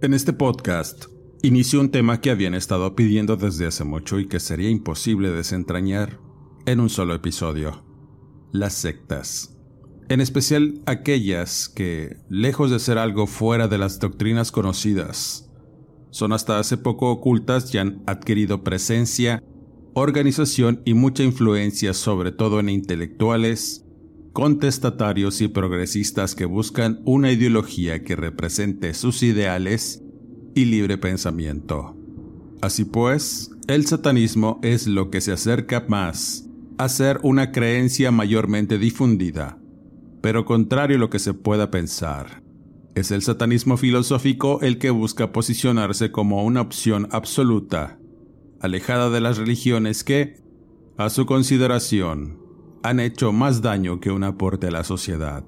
En este podcast, inicio un tema que habían estado pidiendo desde hace mucho y que sería imposible desentrañar en un solo episodio. Las sectas. En especial aquellas que, lejos de ser algo fuera de las doctrinas conocidas, son hasta hace poco ocultas y han adquirido presencia, organización y mucha influencia sobre todo en intelectuales, contestatarios y progresistas que buscan una ideología que represente sus ideales y libre pensamiento. Así pues, el satanismo es lo que se acerca más a ser una creencia mayormente difundida, pero contrario a lo que se pueda pensar. Es el satanismo filosófico el que busca posicionarse como una opción absoluta, alejada de las religiones que, a su consideración, han hecho más daño que un aporte a la sociedad.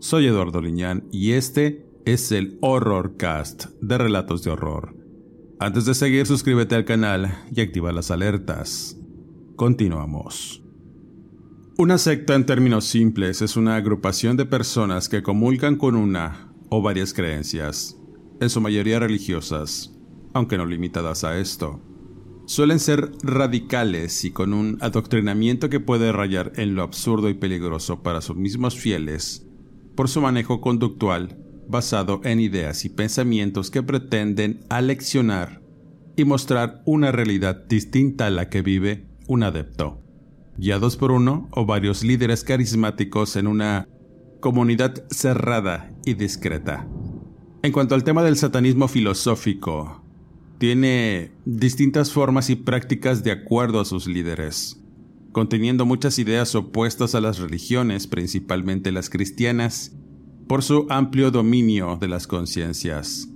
Soy Eduardo Liñán y este es el Horror Cast de Relatos de Horror. Antes de seguir, suscríbete al canal y activa las alertas. Continuamos. Una secta en términos simples es una agrupación de personas que comulgan con una o varias creencias, en su mayoría religiosas, aunque no limitadas a esto suelen ser radicales y con un adoctrinamiento que puede rayar en lo absurdo y peligroso para sus mismos fieles por su manejo conductual basado en ideas y pensamientos que pretenden aleccionar y mostrar una realidad distinta a la que vive un adepto, guiados por uno o varios líderes carismáticos en una comunidad cerrada y discreta. En cuanto al tema del satanismo filosófico, tiene distintas formas y prácticas de acuerdo a sus líderes, conteniendo muchas ideas opuestas a las religiones, principalmente las cristianas, por su amplio dominio de las conciencias.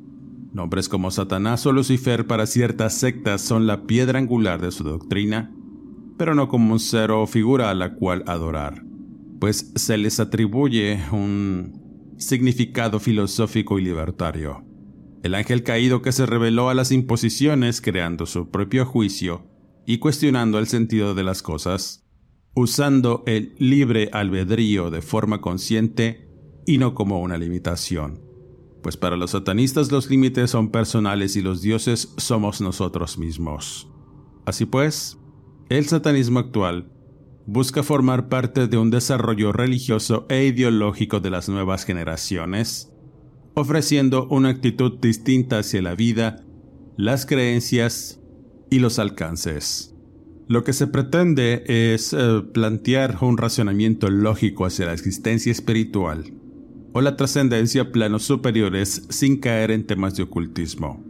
Nombres como Satanás o Lucifer para ciertas sectas son la piedra angular de su doctrina, pero no como un ser o figura a la cual adorar, pues se les atribuye un significado filosófico y libertario el ángel caído que se reveló a las imposiciones creando su propio juicio y cuestionando el sentido de las cosas, usando el libre albedrío de forma consciente y no como una limitación. Pues para los satanistas los límites son personales y los dioses somos nosotros mismos. Así pues, el satanismo actual busca formar parte de un desarrollo religioso e ideológico de las nuevas generaciones, ofreciendo una actitud distinta hacia la vida, las creencias y los alcances. Lo que se pretende es eh, plantear un racionamiento lógico hacia la existencia espiritual o la trascendencia a planos superiores sin caer en temas de ocultismo,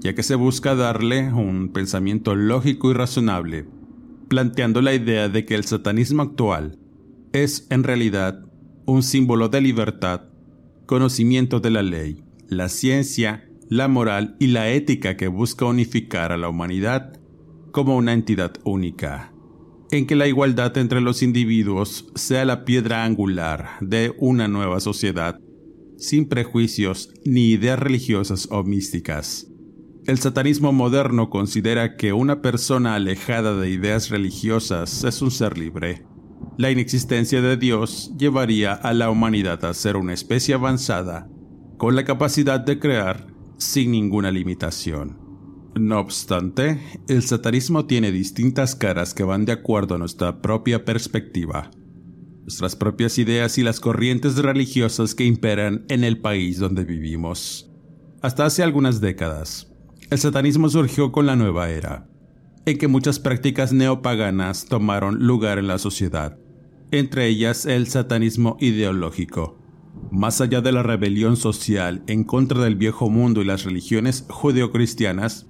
ya que se busca darle un pensamiento lógico y razonable, planteando la idea de que el satanismo actual es en realidad un símbolo de libertad conocimiento de la ley, la ciencia, la moral y la ética que busca unificar a la humanidad como una entidad única, en que la igualdad entre los individuos sea la piedra angular de una nueva sociedad, sin prejuicios ni ideas religiosas o místicas. El satanismo moderno considera que una persona alejada de ideas religiosas es un ser libre, la inexistencia de Dios llevaría a la humanidad a ser una especie avanzada, con la capacidad de crear sin ninguna limitación. No obstante, el satanismo tiene distintas caras que van de acuerdo a nuestra propia perspectiva, nuestras propias ideas y las corrientes religiosas que imperan en el país donde vivimos. Hasta hace algunas décadas, El satanismo surgió con la nueva era, en que muchas prácticas neopaganas tomaron lugar en la sociedad, entre ellas el satanismo ideológico. Más allá de la rebelión social en contra del viejo mundo y las religiones judeocristianas,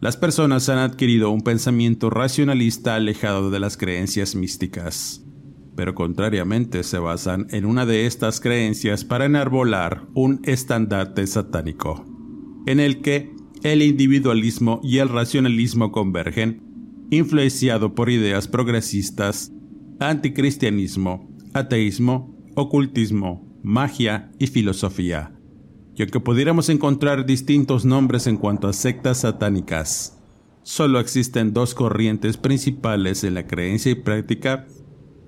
las personas han adquirido un pensamiento racionalista alejado de las creencias místicas, pero contrariamente se basan en una de estas creencias para enarbolar un estandarte satánico, en el que el individualismo y el racionalismo convergen, influenciado por ideas progresistas, anticristianismo, ateísmo, ocultismo, magia y filosofía. Y aunque pudiéramos encontrar distintos nombres en cuanto a sectas satánicas, solo existen dos corrientes principales en la creencia y práctica,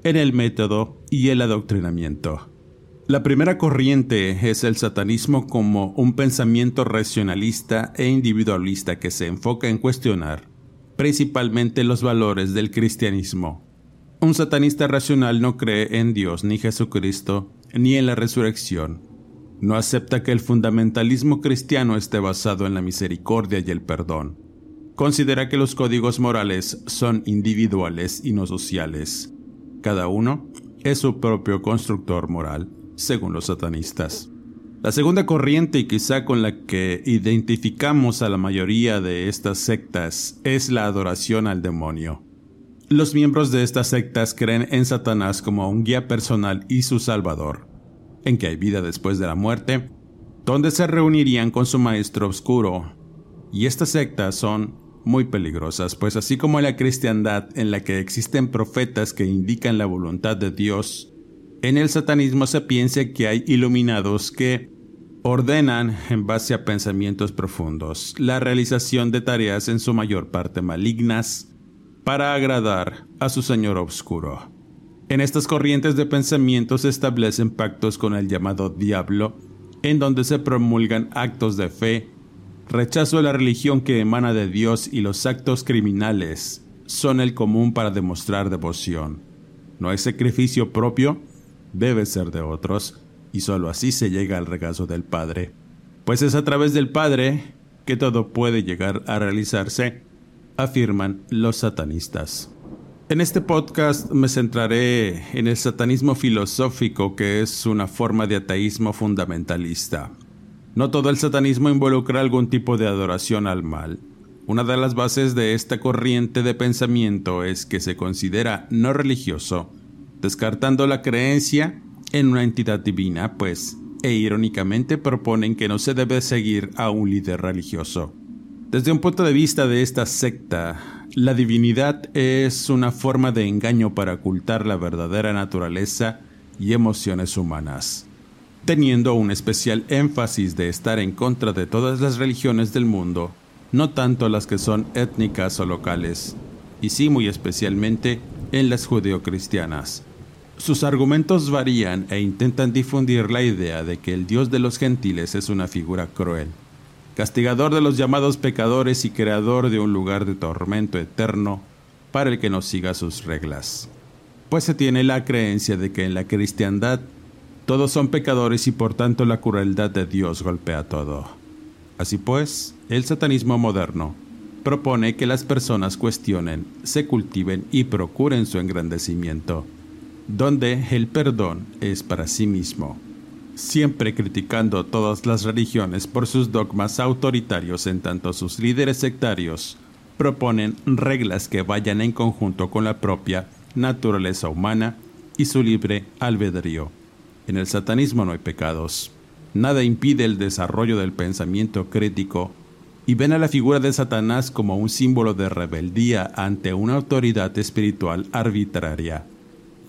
en el método y el adoctrinamiento. La primera corriente es el satanismo como un pensamiento racionalista e individualista que se enfoca en cuestionar principalmente los valores del cristianismo. Un satanista racional no cree en Dios ni Jesucristo ni en la resurrección. No acepta que el fundamentalismo cristiano esté basado en la misericordia y el perdón. Considera que los códigos morales son individuales y no sociales. Cada uno es su propio constructor moral, según los satanistas. La segunda corriente y quizá con la que identificamos a la mayoría de estas sectas es la adoración al demonio. Los miembros de estas sectas creen en Satanás como un guía personal y su salvador, en que hay vida después de la muerte, donde se reunirían con su maestro oscuro. Y estas sectas son muy peligrosas, pues así como la cristiandad en la que existen profetas que indican la voluntad de Dios, en el satanismo se piensa que hay iluminados que ordenan, en base a pensamientos profundos, la realización de tareas en su mayor parte malignas, para agradar a su Señor Oscuro. En estas corrientes de pensamiento se establecen pactos con el llamado diablo, en donde se promulgan actos de fe, rechazo de la religión que emana de Dios y los actos criminales son el común para demostrar devoción. No hay sacrificio propio, debe ser de otros, y sólo así se llega al regazo del Padre, pues es a través del Padre que todo puede llegar a realizarse afirman los satanistas. En este podcast me centraré en el satanismo filosófico, que es una forma de ateísmo fundamentalista. No todo el satanismo involucra algún tipo de adoración al mal. Una de las bases de esta corriente de pensamiento es que se considera no religioso, descartando la creencia en una entidad divina, pues, e irónicamente proponen que no se debe seguir a un líder religioso. Desde un punto de vista de esta secta, la divinidad es una forma de engaño para ocultar la verdadera naturaleza y emociones humanas, teniendo un especial énfasis de estar en contra de todas las religiones del mundo, no tanto las que son étnicas o locales, y sí muy especialmente en las judeocristianas. Sus argumentos varían e intentan difundir la idea de que el Dios de los gentiles es una figura cruel, castigador de los llamados pecadores y creador de un lugar de tormento eterno para el que no siga sus reglas. Pues se tiene la creencia de que en la cristiandad todos son pecadores y por tanto la crueldad de Dios golpea todo. Así pues, el satanismo moderno propone que las personas cuestionen, se cultiven y procuren su engrandecimiento, donde el perdón es para sí mismo siempre criticando todas las religiones por sus dogmas autoritarios en tanto sus líderes sectarios proponen reglas que vayan en conjunto con la propia naturaleza humana y su libre albedrío. En el satanismo no hay pecados. Nada impide el desarrollo del pensamiento crítico y ven a la figura de Satanás como un símbolo de rebeldía ante una autoridad espiritual arbitraria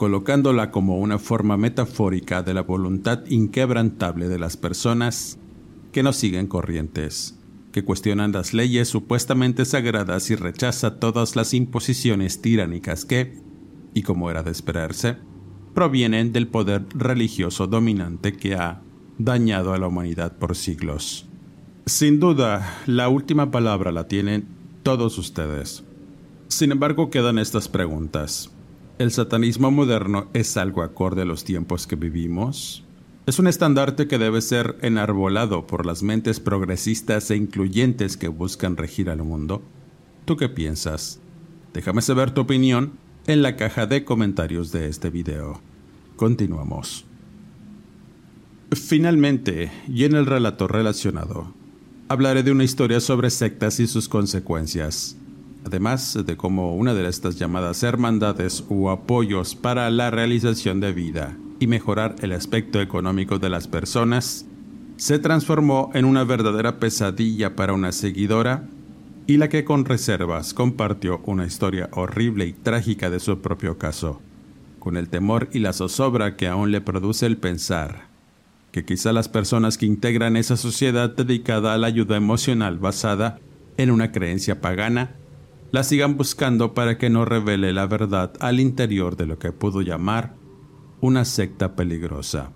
colocándola como una forma metafórica de la voluntad inquebrantable de las personas que no siguen corrientes, que cuestionan las leyes supuestamente sagradas y rechaza todas las imposiciones tiránicas que, y como era de esperarse, provienen del poder religioso dominante que ha dañado a la humanidad por siglos. Sin duda, la última palabra la tienen todos ustedes. Sin embargo, quedan estas preguntas. ¿El satanismo moderno es algo acorde a los tiempos que vivimos? Es un estandarte que debe ser enarbolado por las mentes progresistas e incluyentes que buscan regir al mundo. ¿Tú qué piensas? Déjame saber tu opinión en la caja de comentarios de este video. Continuamos. Finalmente, y en el relato relacionado, hablaré de una historia sobre sectas y sus consecuencias, además de cómo una de estas llamadas hermandades u apoyos para la realización de vida y mejorar el aspecto económico de las personas se transformó en una verdadera pesadilla para una seguidora y la que con reservas compartió una historia horrible y trágica de su propio caso, con el temor y la zozobra que aún le produce el pensar que quizá las personas que integran esa sociedad dedicada a la ayuda emocional basada en una creencia pagana la sigan buscando para que no revele la verdad al interior de lo que pudo llamar una secta peligrosa.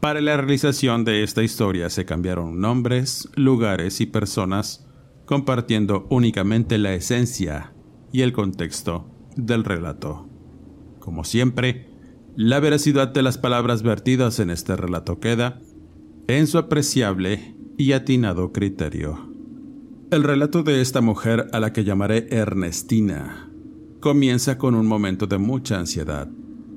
Para la realización de esta historia se cambiaron nombres, lugares y personas, compartiendo únicamente la esencia y el contexto del relato. Como siempre, la veracidad de las palabras vertidas en este relato queda en su apreciable y atinado criterio. El relato de esta mujer, a la que llamaré Ernestina, comienza con un momento de mucha ansiedad.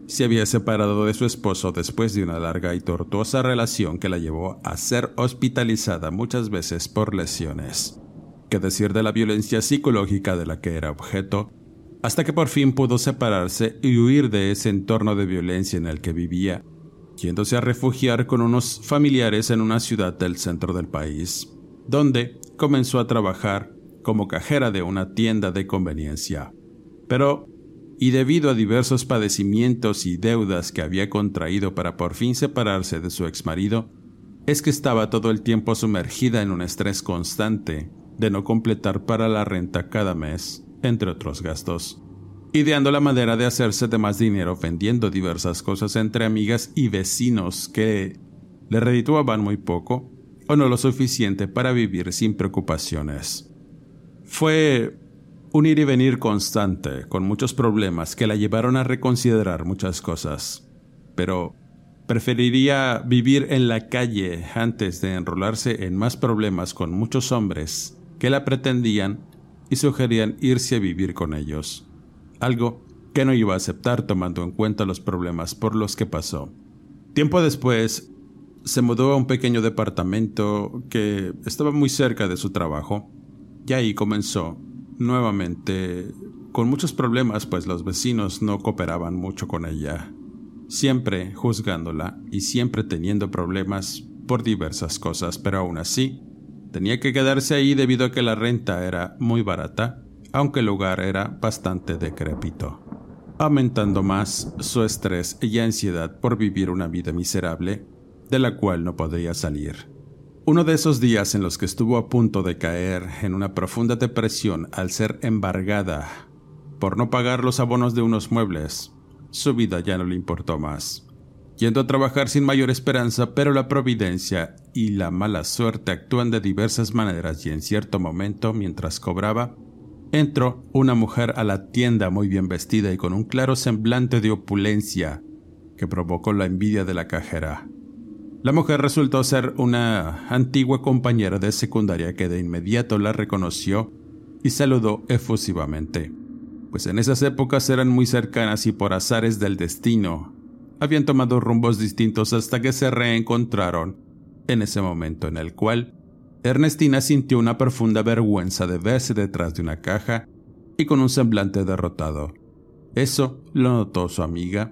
Se había separado de su esposo después de una larga y tortuosa relación que la llevó a ser hospitalizada muchas veces por lesiones. ¿Qué decir de la violencia psicológica de la que era objeto hasta que por fin pudo separarse y huir de ese entorno de violencia en el que vivía, yéndose a refugiar con unos familiares en una ciudad del centro del país, donde comenzó a trabajar como cajera de una tienda de conveniencia. Pero, y debido a diversos padecimientos y deudas que había contraído para por fin separarse de su exmarido, es que estaba todo el tiempo sumergida en un estrés constante de no completar para la renta cada mes entre otros gastos, ideando la manera de hacerse de más dinero vendiendo diversas cosas entre amigas y vecinos que le redituaban muy poco o no lo suficiente para vivir sin preocupaciones. Fue un ir y venir constante, con muchos problemas que la llevaron a reconsiderar muchas cosas, pero preferiría vivir en la calle antes de enrolarse en más problemas con muchos hombres que la pretendían y sugerían irse a vivir con ellos, algo que no iba a aceptar tomando en cuenta los problemas por los que pasó. Tiempo después, se mudó a un pequeño departamento que estaba muy cerca de su trabajo, y ahí comenzó, nuevamente, con muchos problemas, pues los vecinos no cooperaban mucho con ella, siempre juzgándola y siempre teniendo problemas por diversas cosas, pero aún así, Tenía que quedarse ahí debido a que la renta era muy barata, aunque el lugar era bastante decrépito, aumentando más su estrés y ansiedad por vivir una vida miserable de la cual no podía salir. Uno de esos días en los que estuvo a punto de caer en una profunda depresión al ser embargada por no pagar los abonos de unos muebles, su vida ya no le importó más yendo a trabajar sin mayor esperanza, pero la providencia y la mala suerte actúan de diversas maneras y en cierto momento, mientras cobraba, entró una mujer a la tienda muy bien vestida y con un claro semblante de opulencia que provocó la envidia de la cajera. La mujer resultó ser una antigua compañera de secundaria que de inmediato la reconoció y saludó efusivamente, pues en esas épocas eran muy cercanas y por azares del destino habían tomado rumbos distintos hasta que se reencontraron en ese momento en el cual Ernestina sintió una profunda vergüenza de verse detrás de una caja y con un semblante derrotado. Eso lo notó su amiga.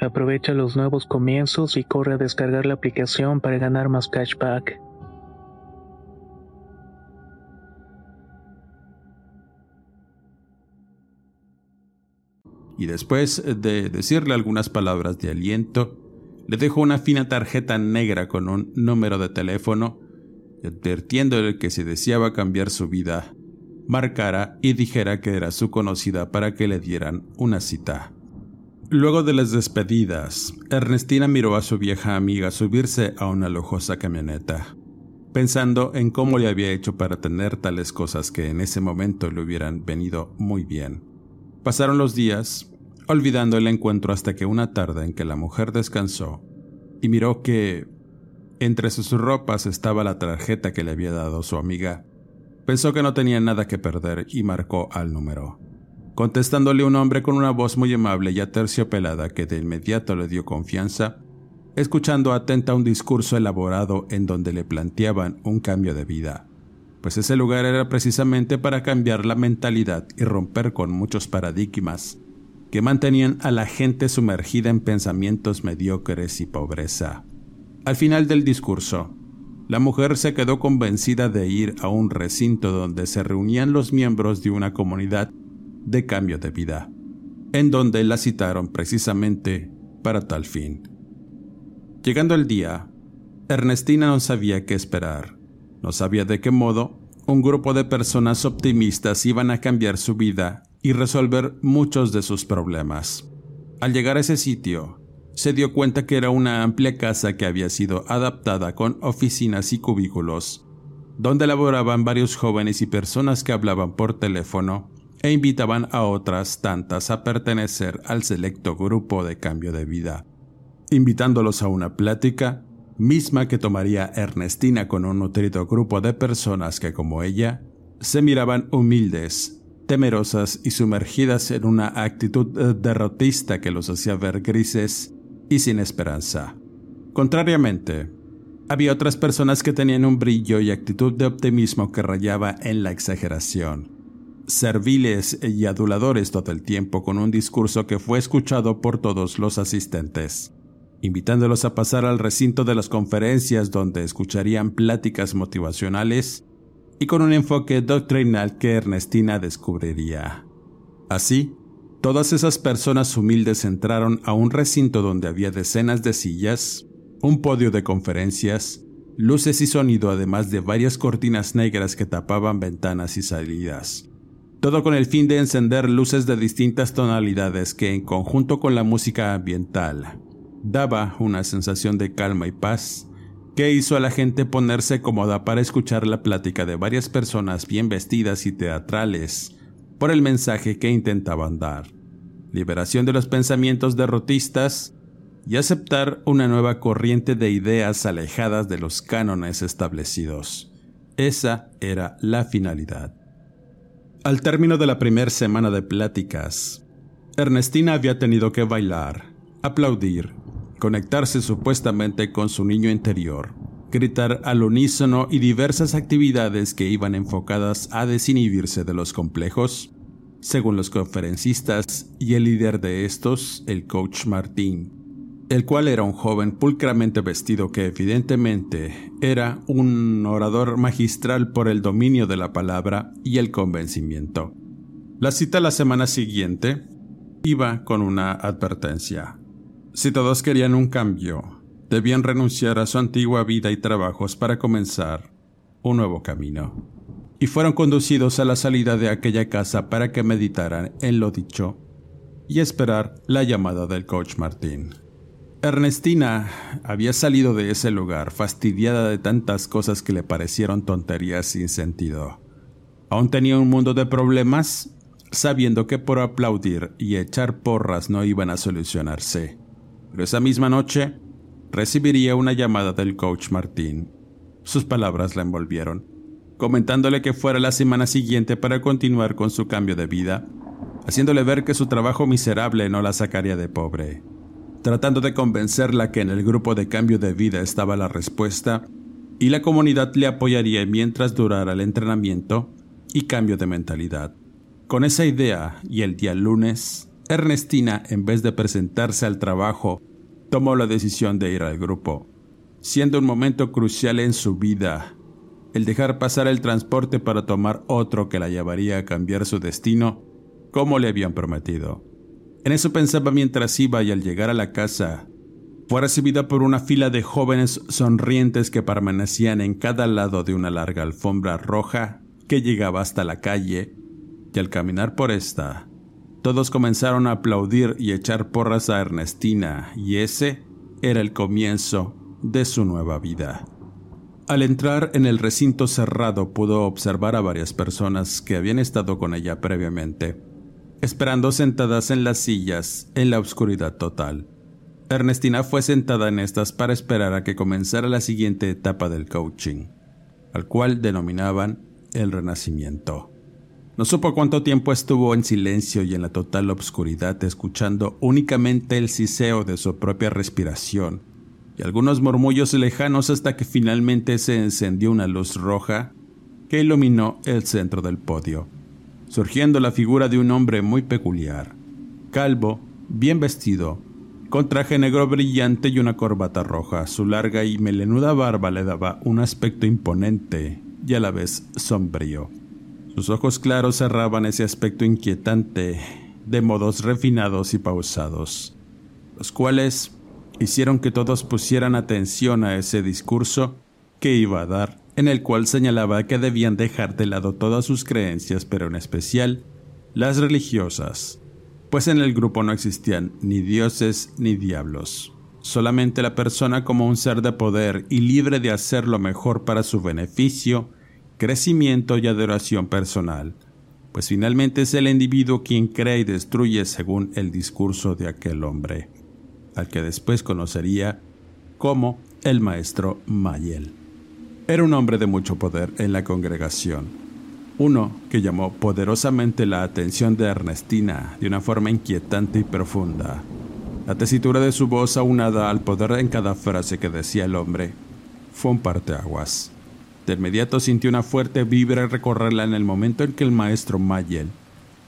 Aprovecha los nuevos comienzos y corre a descargar la aplicación para ganar más cashback. Y después de decirle algunas palabras de aliento, le dejó una fina tarjeta negra con un número de teléfono, advirtiéndole que si deseaba cambiar su vida, marcara y dijera que era su conocida para que le dieran una cita. Luego de las despedidas, Ernestina miró a su vieja amiga subirse a una lujosa camioneta, pensando en cómo le había hecho para tener tales cosas que en ese momento le hubieran venido muy bien. Pasaron los días, olvidando el encuentro hasta que una tarde en que la mujer descansó y miró que entre sus ropas estaba la tarjeta que le había dado su amiga, pensó que no tenía nada que perder y marcó al número contestándole un hombre con una voz muy amable y aterciopelada que de inmediato le dio confianza, escuchando atenta un discurso elaborado en donde le planteaban un cambio de vida, pues ese lugar era precisamente para cambiar la mentalidad y romper con muchos paradigmas que mantenían a la gente sumergida en pensamientos mediocres y pobreza. Al final del discurso, la mujer se quedó convencida de ir a un recinto donde se reunían los miembros de una comunidad de cambio de vida, en donde la citaron precisamente para tal fin. Llegando el día, Ernestina no sabía qué esperar, no sabía de qué modo un grupo de personas optimistas iban a cambiar su vida y resolver muchos de sus problemas. Al llegar a ese sitio, se dio cuenta que era una amplia casa que había sido adaptada con oficinas y cubículos, donde laboraban varios jóvenes y personas que hablaban por teléfono e invitaban a otras tantas a pertenecer al selecto grupo de cambio de vida, invitándolos a una plática misma que tomaría Ernestina con un nutrido grupo de personas que como ella se miraban humildes, temerosas y sumergidas en una actitud eh, derrotista que los hacía ver grises y sin esperanza. Contrariamente, había otras personas que tenían un brillo y actitud de optimismo que rayaba en la exageración serviles y aduladores todo el tiempo con un discurso que fue escuchado por todos los asistentes, invitándolos a pasar al recinto de las conferencias donde escucharían pláticas motivacionales y con un enfoque doctrinal que Ernestina descubriría. Así, todas esas personas humildes entraron a un recinto donde había decenas de sillas, un podio de conferencias, luces y sonido además de varias cortinas negras que tapaban ventanas y salidas. Todo con el fin de encender luces de distintas tonalidades que en conjunto con la música ambiental daba una sensación de calma y paz que hizo a la gente ponerse cómoda para escuchar la plática de varias personas bien vestidas y teatrales por el mensaje que intentaban dar. Liberación de los pensamientos derrotistas y aceptar una nueva corriente de ideas alejadas de los cánones establecidos. Esa era la finalidad. Al término de la primera semana de pláticas, Ernestina había tenido que bailar, aplaudir conectarse supuestamente con su niño interior, gritar al unísono y diversas actividades que iban enfocadas a desinhibirse de los complejos, según los conferencistas y el líder de estos, el coach Martín, el cual era un joven pulcramente vestido que evidentemente era un orador magistral por el dominio de la palabra y el convencimiento. La cita la semana siguiente iba con una advertencia. Si todos querían un cambio, debían renunciar a su antigua vida y trabajos para comenzar un nuevo camino. Y fueron conducidos a la salida de aquella casa para que meditaran en lo dicho y esperar la llamada del coach Martín. Ernestina había salido de ese lugar fastidiada de tantas cosas que le parecieron tonterías sin sentido. Aún tenía un mundo de problemas, sabiendo que por aplaudir y echar porras no iban a solucionarse pero esa misma noche recibiría una llamada del coach Martín. Sus palabras la envolvieron, comentándole que fuera la semana siguiente para continuar con su cambio de vida, haciéndole ver que su trabajo miserable no la sacaría de pobre, tratando de convencerla que en el grupo de cambio de vida estaba la respuesta y la comunidad le apoyaría mientras durara el entrenamiento y cambio de mentalidad. Con esa idea y el día lunes, Ernestina, en vez de presentarse al trabajo, tomó la decisión de ir al grupo, siendo un momento crucial en su vida el dejar pasar el transporte para tomar otro que la llevaría a cambiar su destino, como le habían prometido. En eso pensaba mientras iba y al llegar a la casa, fue recibida por una fila de jóvenes sonrientes que permanecían en cada lado de una larga alfombra roja que llegaba hasta la calle, y al caminar por esta, todos comenzaron a aplaudir y echar porras a Ernestina, y ese era el comienzo de su nueva vida. Al entrar en el recinto cerrado pudo observar a varias personas que habían estado con ella previamente, esperando sentadas en las sillas en la oscuridad total. Ernestina fue sentada en estas para esperar a que comenzara la siguiente etapa del coaching, al cual denominaban el renacimiento. No supo cuánto tiempo estuvo en silencio y en la total obscuridad escuchando únicamente el siseo de su propia respiración y algunos murmullos lejanos hasta que finalmente se encendió una luz roja que iluminó el centro del podio, surgiendo la figura de un hombre muy peculiar, calvo, bien vestido, con traje negro brillante y una corbata roja. Su larga y melenuda barba le daba un aspecto imponente y a la vez sombrío. Sus ojos claros cerraban ese aspecto inquietante de modos refinados y pausados, los cuales hicieron que todos pusieran atención a ese discurso que iba a dar, en el cual señalaba que debían dejar de lado todas sus creencias, pero en especial las religiosas, pues en el grupo no existían ni dioses ni diablos, solamente la persona como un ser de poder y libre de hacer lo mejor para su beneficio crecimiento y adoración personal, pues finalmente es el individuo quien crea y destruye según el discurso de aquel hombre, al que después conocería como el maestro Mayel. Era un hombre de mucho poder en la congregación, uno que llamó poderosamente la atención de Ernestina de una forma inquietante y profunda. La tesitura de su voz aunada al poder en cada frase que decía el hombre fue un parteaguas. De inmediato sintió una fuerte vibra recorrerla en el momento en que el maestro Mayel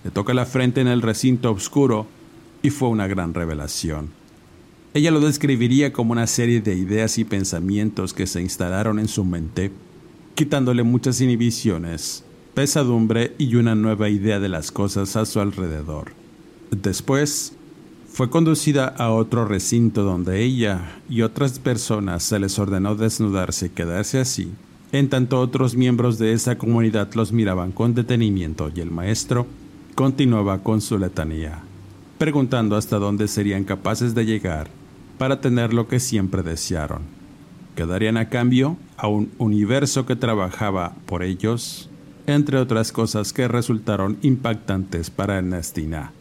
le toca la frente en el recinto oscuro y fue una gran revelación. Ella lo describiría como una serie de ideas y pensamientos que se instalaron en su mente, quitándole muchas inhibiciones, pesadumbre y una nueva idea de las cosas a su alrededor. Después, fue conducida a otro recinto donde ella y otras personas se les ordenó desnudarse y quedarse así, en tanto otros miembros de esa comunidad los miraban con detenimiento y el maestro continuaba con su letanía, preguntando hasta dónde serían capaces de llegar para tener lo que siempre desearon. Quedarían a cambio a un universo que trabajaba por ellos, entre otras cosas que resultaron impactantes para Ernestina,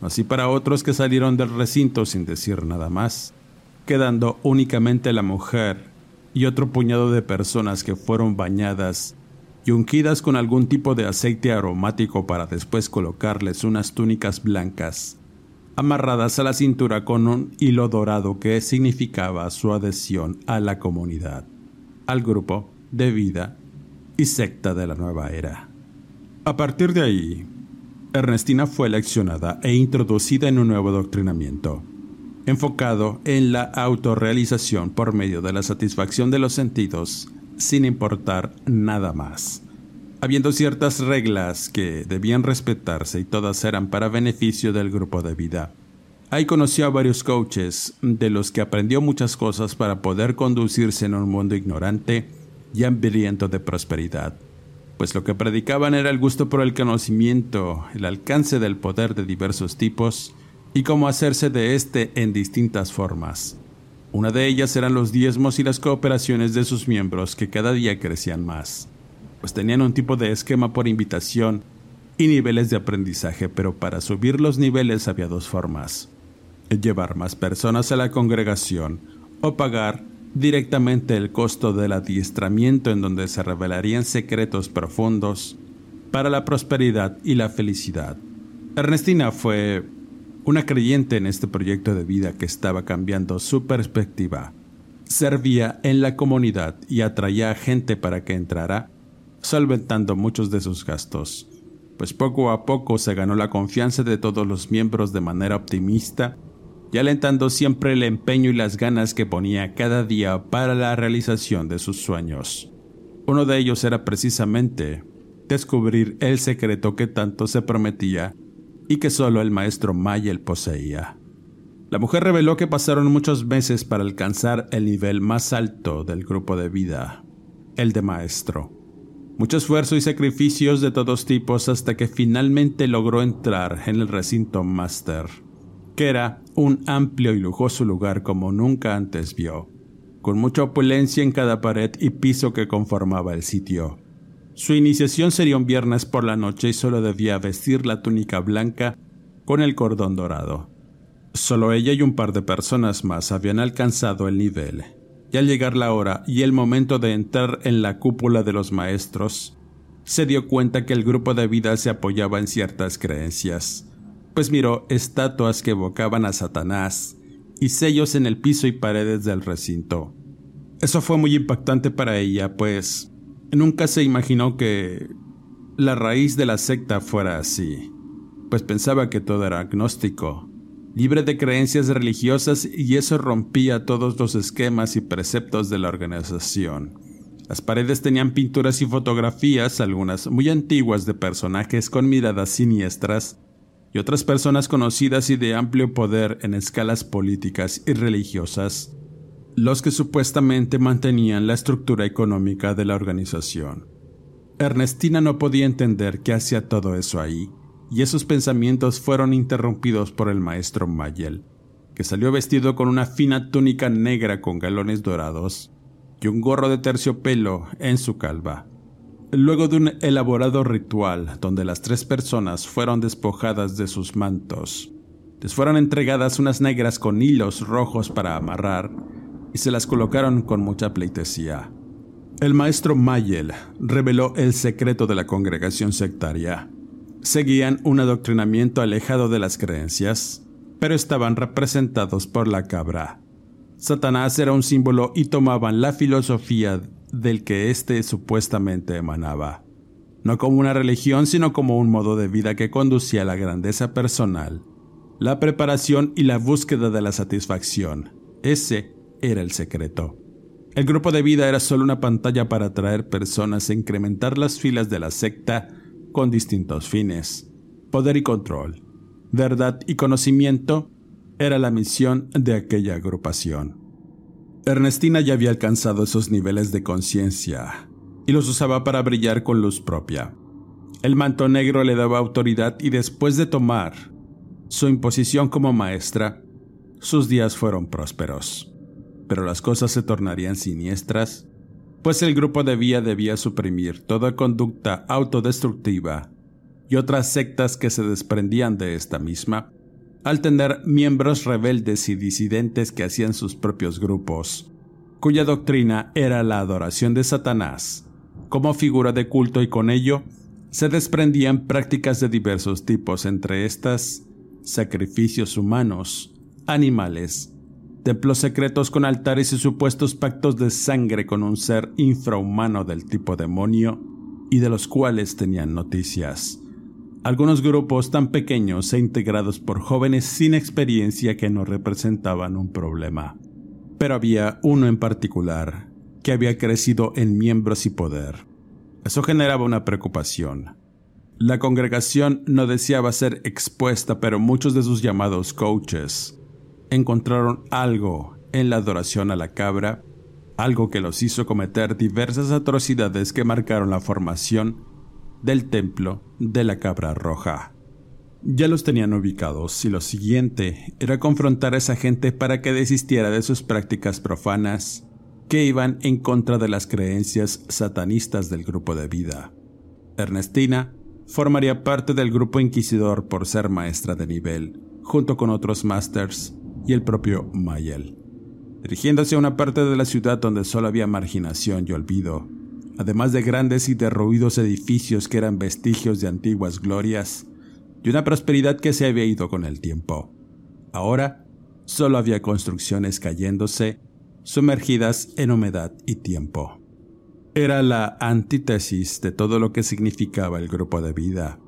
así para otros que salieron del recinto sin decir nada más, quedando únicamente la mujer y otro puñado de personas que fueron bañadas y ungidas con algún tipo de aceite aromático para después colocarles unas túnicas blancas amarradas a la cintura con un hilo dorado que significaba su adhesión a la comunidad, al grupo de vida y secta de la nueva era. A partir de ahí, Ernestina fue leccionada e introducida en un nuevo doctrinamiento, enfocado en la autorrealización por medio de la satisfacción de los sentidos, sin importar nada más habiendo ciertas reglas que debían respetarse y todas eran para beneficio del grupo de vida. Ahí conoció a varios coaches, de los que aprendió muchas cosas para poder conducirse en un mundo ignorante y hambriento de prosperidad, pues lo que predicaban era el gusto por el conocimiento, el alcance del poder de diversos tipos y cómo hacerse de éste en distintas formas. Una de ellas eran los diezmos y las cooperaciones de sus miembros que cada día crecían más pues tenían un tipo de esquema por invitación y niveles de aprendizaje, pero para subir los niveles había dos formas. Llevar más personas a la congregación o pagar directamente el costo del adiestramiento en donde se revelarían secretos profundos para la prosperidad y la felicidad. Ernestina fue una creyente en este proyecto de vida que estaba cambiando su perspectiva. Servía en la comunidad y atraía a gente para que entrara solventando muchos de sus gastos, pues poco a poco se ganó la confianza de todos los miembros de manera optimista y alentando siempre el empeño y las ganas que ponía cada día para la realización de sus sueños. Uno de ellos era precisamente descubrir el secreto que tanto se prometía y que solo el maestro Mayel poseía. La mujer reveló que pasaron muchos meses para alcanzar el nivel más alto del grupo de vida, el de maestro mucho esfuerzo y sacrificios de todos tipos hasta que finalmente logró entrar en el recinto Master, que era un amplio y lujoso lugar como nunca antes vio, con mucha opulencia en cada pared y piso que conformaba el sitio. Su iniciación sería un viernes por la noche y solo debía vestir la túnica blanca con el cordón dorado. Solo ella y un par de personas más habían alcanzado el nivel y al llegar la hora y el momento de entrar en la cúpula de los maestros, se dio cuenta que el grupo de vida se apoyaba en ciertas creencias, pues miró estatuas que evocaban a Satanás y sellos en el piso y paredes del recinto. Eso fue muy impactante para ella, pues nunca se imaginó que la raíz de la secta fuera así, pues pensaba que todo era agnóstico, libre de creencias religiosas y eso rompía todos los esquemas y preceptos de la organización. Las paredes tenían pinturas y fotografías, algunas muy antiguas de personajes con miradas siniestras y otras personas conocidas y de amplio poder en escalas políticas y religiosas, los que supuestamente mantenían la estructura económica de la organización. Ernestina no podía entender qué hacía todo eso ahí, y esos pensamientos fueron interrumpidos por el maestro Mayel, que salió vestido con una fina túnica negra con galones dorados y un gorro de terciopelo en su calva. Luego de un elaborado ritual donde las tres personas fueron despojadas de sus mantos, les fueron entregadas unas negras con hilos rojos para amarrar y se las colocaron con mucha pleitesía. El maestro Mayel reveló el secreto de la congregación sectaria seguían un adoctrinamiento alejado de las creencias, pero estaban representados por la cabra. Satanás era un símbolo y tomaban la filosofía del que éste supuestamente emanaba, no como una religión, sino como un modo de vida que conducía a la grandeza personal, la preparación y la búsqueda de la satisfacción. Ese era el secreto. El grupo de vida era solo una pantalla para atraer personas e incrementar las filas de la secta con distintos fines. Poder y control, verdad y conocimiento era la misión de aquella agrupación. Ernestina ya había alcanzado esos niveles de conciencia y los usaba para brillar con luz propia. El manto negro le daba autoridad y después de tomar su imposición como maestra, sus días fueron prósperos. Pero las cosas se tornarían siniestras, pues el grupo de Vía debía suprimir toda conducta autodestructiva y otras sectas que se desprendían de esta misma, al tener miembros rebeldes y disidentes que hacían sus propios grupos, cuya doctrina era la adoración de Satanás. Como figura de culto y con ello se desprendían prácticas de diversos tipos, entre estas sacrificios humanos, animales, templos secretos con altares y supuestos pactos de sangre con un ser infrahumano del tipo demonio y de los cuales tenían noticias algunos grupos tan pequeños e integrados por jóvenes sin experiencia que no representaban un problema. Pero había uno en particular que había crecido en miembros y poder. Eso generaba una preocupación. La congregación no deseaba ser expuesta, pero muchos de sus llamados coaches encontraron algo en la adoración a la cabra, algo que los hizo cometer diversas atrocidades que marcaron la formación del templo de la cabra roja. Ya los tenían ubicados y lo siguiente era confrontar a esa gente para que desistiera de sus prácticas profanas que iban en contra de las creencias satanistas del grupo de vida. Ernestina formaría parte del grupo inquisidor por ser maestra de nivel, junto con otros masters y el propio Mayel. Dirigiéndose a una parte de la ciudad donde solo había marginación y olvido, además de grandes y derruidos edificios que eran vestigios de antiguas glorias, y una prosperidad que se había ido con el tiempo. Ahora solo había construcciones cayéndose, sumergidas en humedad y tiempo. Era la antítesis de todo lo que significaba el grupo de vida.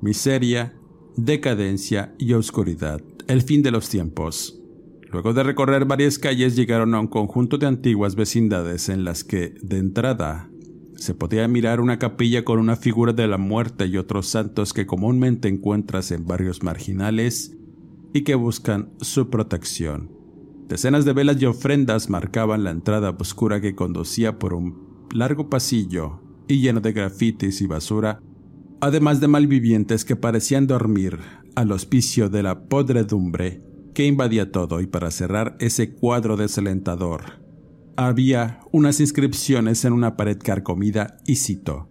Miseria, decadencia y oscuridad, el fin de los tiempos. Luego de recorrer varias calles llegaron a un conjunto de antiguas vecindades en las que, de entrada, se podía mirar una capilla con una figura de la muerte y otros santos que comúnmente encuentras en barrios marginales y que buscan su protección. Decenas de velas y ofrendas marcaban la entrada oscura que conducía por un largo pasillo y lleno de grafitis y basura, además de malvivientes que parecían dormir al hospicio de la podredumbre que invadía todo y para cerrar ese cuadro desalentador había unas inscripciones en una pared carcomida y cito,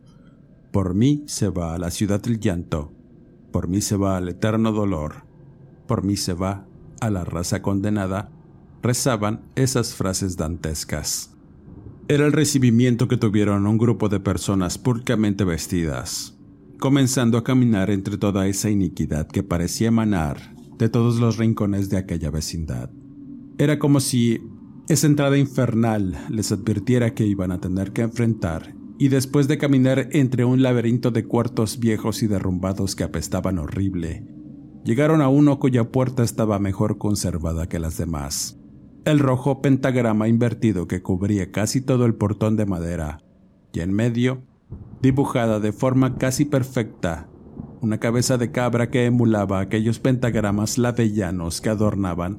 Por mí se va a la ciudad del llanto, por mí se va al eterno dolor, por mí se va a la raza condenada, rezaban esas frases dantescas. Era el recibimiento que tuvieron un grupo de personas pulcamente vestidas, comenzando a caminar entre toda esa iniquidad que parecía emanar de todos los rincones de aquella vecindad. Era como si esa entrada infernal les advirtiera que iban a tener que enfrentar, y después de caminar entre un laberinto de cuartos viejos y derrumbados que apestaban horrible, llegaron a uno cuya puerta estaba mejor conservada que las demás. El rojo pentagrama invertido que cubría casi todo el portón de madera, y en medio, dibujada de forma casi perfecta, una cabeza de cabra que emulaba aquellos pentagramas lavellanos que adornaban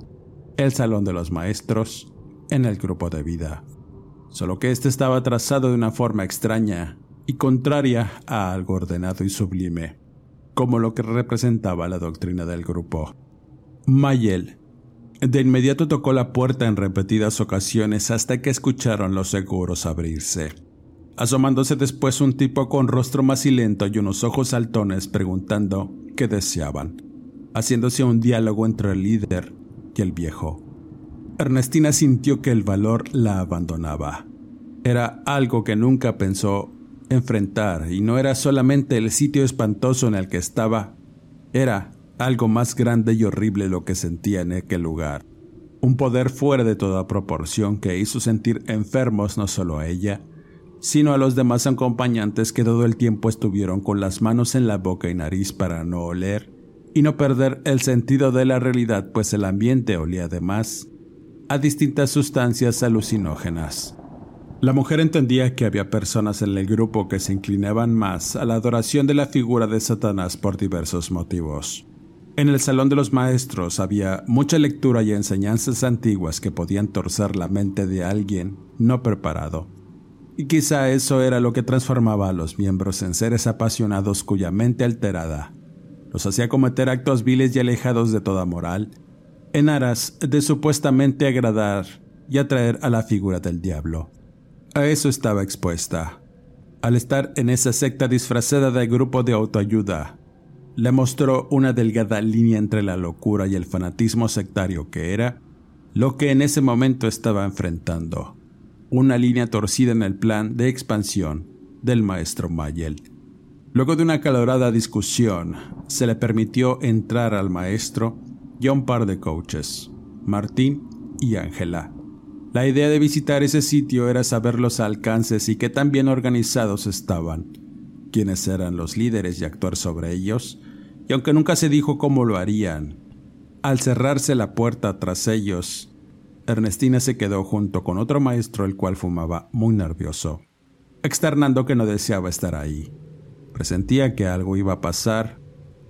el salón de los maestros en el grupo de vida, solo que este estaba trazado de una forma extraña y contraria a algo ordenado y sublime, como lo que representaba la doctrina del grupo. Mayel de inmediato tocó la puerta en repetidas ocasiones hasta que escucharon los seguros abrirse, asomándose después un tipo con rostro macilento y unos ojos saltones preguntando qué deseaban, haciéndose un diálogo entre el líder y el viejo. Ernestina sintió que el valor la abandonaba. Era algo que nunca pensó enfrentar y no era solamente el sitio espantoso en el que estaba, era algo más grande y horrible lo que sentía en aquel lugar. Un poder fuera de toda proporción que hizo sentir enfermos no solo a ella, sino a los demás acompañantes que todo el tiempo estuvieron con las manos en la boca y nariz para no oler y no perder el sentido de la realidad, pues el ambiente olía además a distintas sustancias alucinógenas. La mujer entendía que había personas en el grupo que se inclinaban más a la adoración de la figura de Satanás por diversos motivos. En el salón de los maestros había mucha lectura y enseñanzas antiguas que podían torcer la mente de alguien no preparado. Y quizá eso era lo que transformaba a los miembros en seres apasionados cuya mente alterada los hacía cometer actos viles y alejados de toda moral, en aras de supuestamente agradar y atraer a la figura del diablo. A eso estaba expuesta. Al estar en esa secta disfrazada de grupo de autoayuda, le mostró una delgada línea entre la locura y el fanatismo sectario que era lo que en ese momento estaba enfrentando. Una línea torcida en el plan de expansión del maestro Mayel. Luego de una calorada discusión, se le permitió entrar al maestro y a un par de coaches, Martín y Ángela. La idea de visitar ese sitio era saber los alcances y qué tan bien organizados estaban, quiénes eran los líderes y actuar sobre ellos, y aunque nunca se dijo cómo lo harían, al cerrarse la puerta tras ellos, Ernestina se quedó junto con otro maestro el cual fumaba muy nervioso, externando que no deseaba estar ahí. Presentía que algo iba a pasar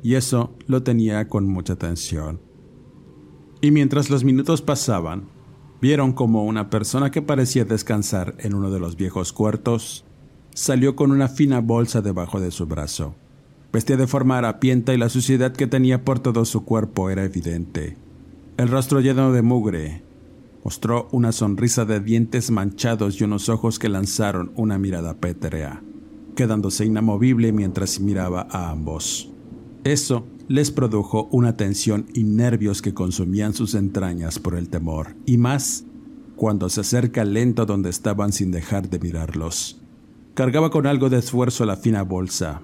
y eso lo tenía con mucha tensión. Y mientras los minutos pasaban, vieron como una persona que parecía descansar en uno de los viejos cuartos salió con una fina bolsa debajo de su brazo. Vestía de forma harapienta y la suciedad que tenía por todo su cuerpo era evidente. El rostro lleno de mugre mostró una sonrisa de dientes manchados y unos ojos que lanzaron una mirada pétrea quedándose inamovible mientras miraba a ambos. Eso les produjo una tensión y nervios que consumían sus entrañas por el temor, y más cuando se acerca lento donde estaban sin dejar de mirarlos. Cargaba con algo de esfuerzo la fina bolsa,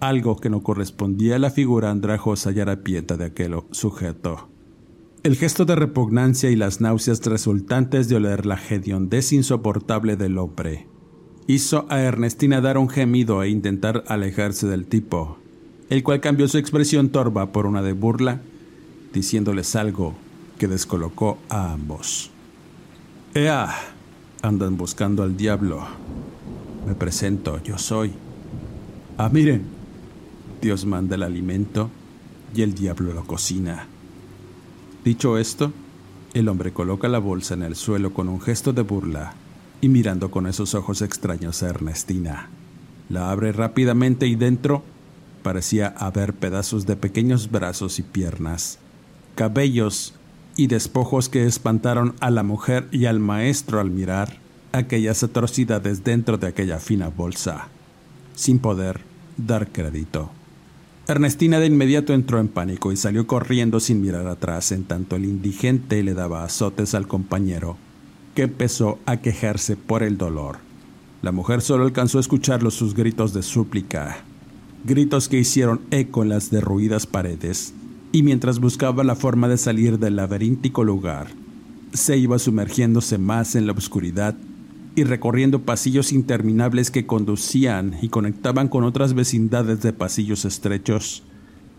algo que no correspondía a la figura andrajosa y harapienta de aquel sujeto. El gesto de repugnancia y las náuseas resultantes de oler la hediondez insoportable del hombre hizo a Ernestina dar un gemido e intentar alejarse del tipo, el cual cambió su expresión torva por una de burla, diciéndoles algo que descolocó a ambos. ¡Ea! Andan buscando al diablo. Me presento, yo soy. Ah, miren. Dios manda el alimento y el diablo lo cocina. Dicho esto, el hombre coloca la bolsa en el suelo con un gesto de burla y mirando con esos ojos extraños a Ernestina. La abre rápidamente y dentro parecía haber pedazos de pequeños brazos y piernas, cabellos y despojos que espantaron a la mujer y al maestro al mirar aquellas atrocidades dentro de aquella fina bolsa, sin poder dar crédito. Ernestina de inmediato entró en pánico y salió corriendo sin mirar atrás en tanto el indigente le daba azotes al compañero que empezó a quejarse por el dolor. La mujer solo alcanzó a escuchar sus gritos de súplica, gritos que hicieron eco en las derruidas paredes, y mientras buscaba la forma de salir del laberíntico lugar, se iba sumergiéndose más en la oscuridad y recorriendo pasillos interminables que conducían y conectaban con otras vecindades de pasillos estrechos,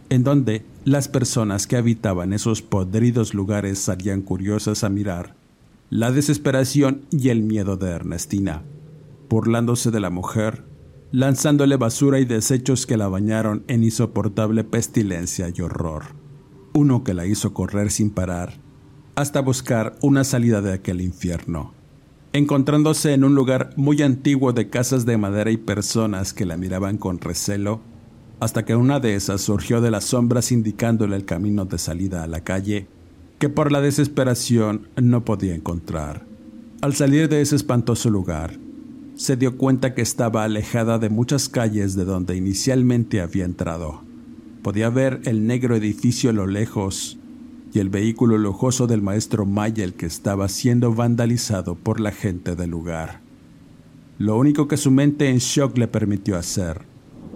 en donde las personas que habitaban esos podridos lugares salían curiosas a mirar la desesperación y el miedo de Ernestina, burlándose de la mujer, lanzándole basura y desechos que la bañaron en insoportable pestilencia y horror. Uno que la hizo correr sin parar hasta buscar una salida de aquel infierno, encontrándose en un lugar muy antiguo de casas de madera y personas que la miraban con recelo, hasta que una de esas surgió de las sombras indicándole el camino de salida a la calle que por la desesperación no podía encontrar. Al salir de ese espantoso lugar, se dio cuenta que estaba alejada de muchas calles de donde inicialmente había entrado. Podía ver el negro edificio a lo lejos y el vehículo lujoso del maestro Mayel que estaba siendo vandalizado por la gente del lugar. Lo único que su mente en shock le permitió hacer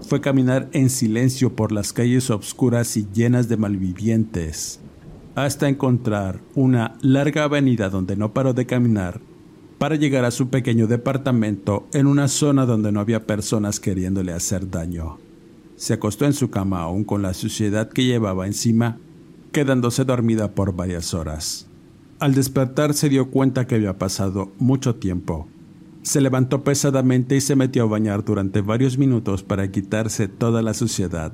fue caminar en silencio por las calles obscuras y llenas de malvivientes hasta encontrar una larga avenida donde no paró de caminar para llegar a su pequeño departamento en una zona donde no había personas queriéndole hacer daño. Se acostó en su cama aún con la suciedad que llevaba encima, quedándose dormida por varias horas. Al despertar se dio cuenta que había pasado mucho tiempo. Se levantó pesadamente y se metió a bañar durante varios minutos para quitarse toda la suciedad,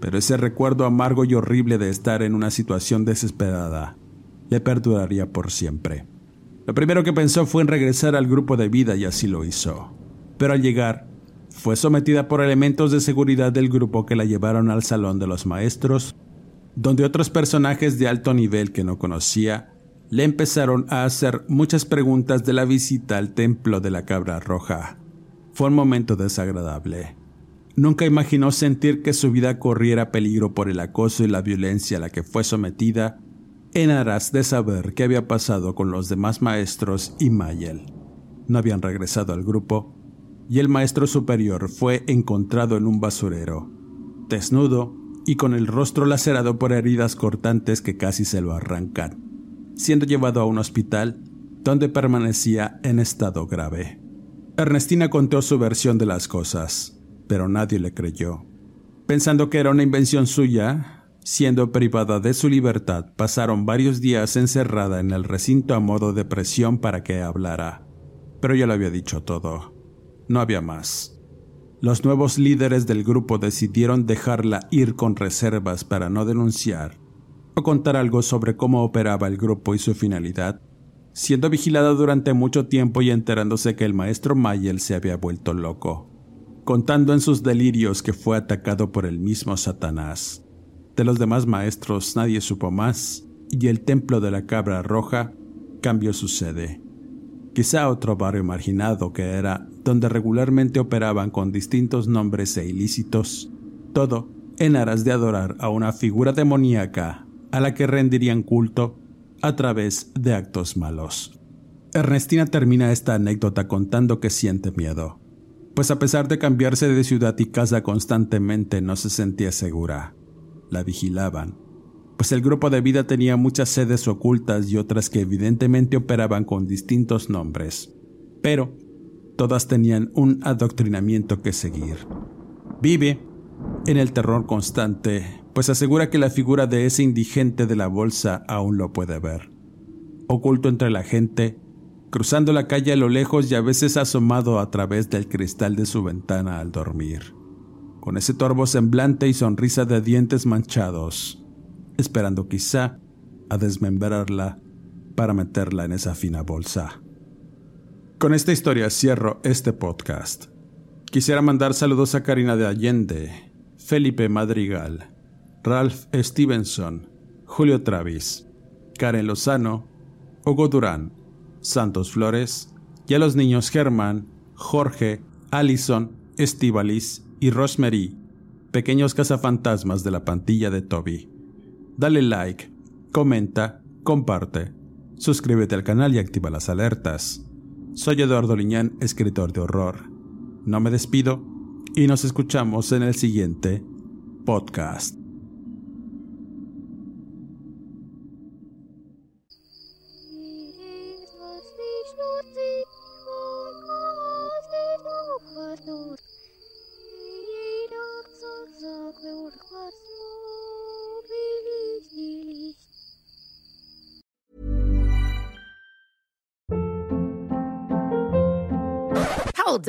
pero ese recuerdo amargo y horrible de estar en una situación desesperada le perduraría por siempre. Lo primero que pensó fue en regresar al grupo de vida y así lo hizo. Pero al llegar, fue sometida por elementos de seguridad del grupo que la llevaron al salón de los maestros, donde otros personajes de alto nivel que no conocía le empezaron a hacer muchas preguntas de la visita al templo de la cabra roja. Fue un momento desagradable. Nunca imaginó sentir que su vida corriera peligro por el acoso y la violencia a la que fue sometida en aras de saber qué había pasado con los demás maestros y Mayel. No habían regresado al grupo y el maestro superior fue encontrado en un basurero, desnudo y con el rostro lacerado por heridas cortantes que casi se lo arrancan, siendo llevado a un hospital donde permanecía en estado grave. Ernestina contó su versión de las cosas, pero nadie le creyó. Pensando que era una invención suya, Siendo privada de su libertad, pasaron varios días encerrada en el recinto a modo de presión para que hablara. Pero ya lo había dicho todo. No había más. Los nuevos líderes del grupo decidieron dejarla ir con reservas para no denunciar o contar algo sobre cómo operaba el grupo y su finalidad, siendo vigilada durante mucho tiempo y enterándose que el maestro Mayel se había vuelto loco, contando en sus delirios que fue atacado por el mismo Satanás. De los demás maestros nadie supo más, y el templo de la cabra roja cambió su sede. Quizá otro barrio marginado que era donde regularmente operaban con distintos nombres e ilícitos, todo en aras de adorar a una figura demoníaca a la que rendirían culto a través de actos malos. Ernestina termina esta anécdota contando que siente miedo, pues a pesar de cambiarse de ciudad y casa constantemente no se sentía segura la vigilaban, pues el grupo de vida tenía muchas sedes ocultas y otras que evidentemente operaban con distintos nombres, pero todas tenían un adoctrinamiento que seguir. Vive en el terror constante, pues asegura que la figura de ese indigente de la bolsa aún lo puede ver. Oculto entre la gente, cruzando la calle a lo lejos y a veces asomado a través del cristal de su ventana al dormir con ese torvo semblante y sonrisa de dientes manchados, esperando quizá a desmembrarla para meterla en esa fina bolsa. Con esta historia cierro este podcast. Quisiera mandar saludos a Karina de Allende, Felipe Madrigal, Ralph Stevenson, Julio Travis, Karen Lozano, Hugo Durán, Santos Flores y a los niños Germán, Jorge, Allison, Estivalis y Rosemary, pequeños cazafantasmas de la pantilla de Toby. Dale like, comenta, comparte, suscríbete al canal y activa las alertas. Soy Eduardo Liñán, escritor de horror. No me despido y nos escuchamos en el siguiente podcast.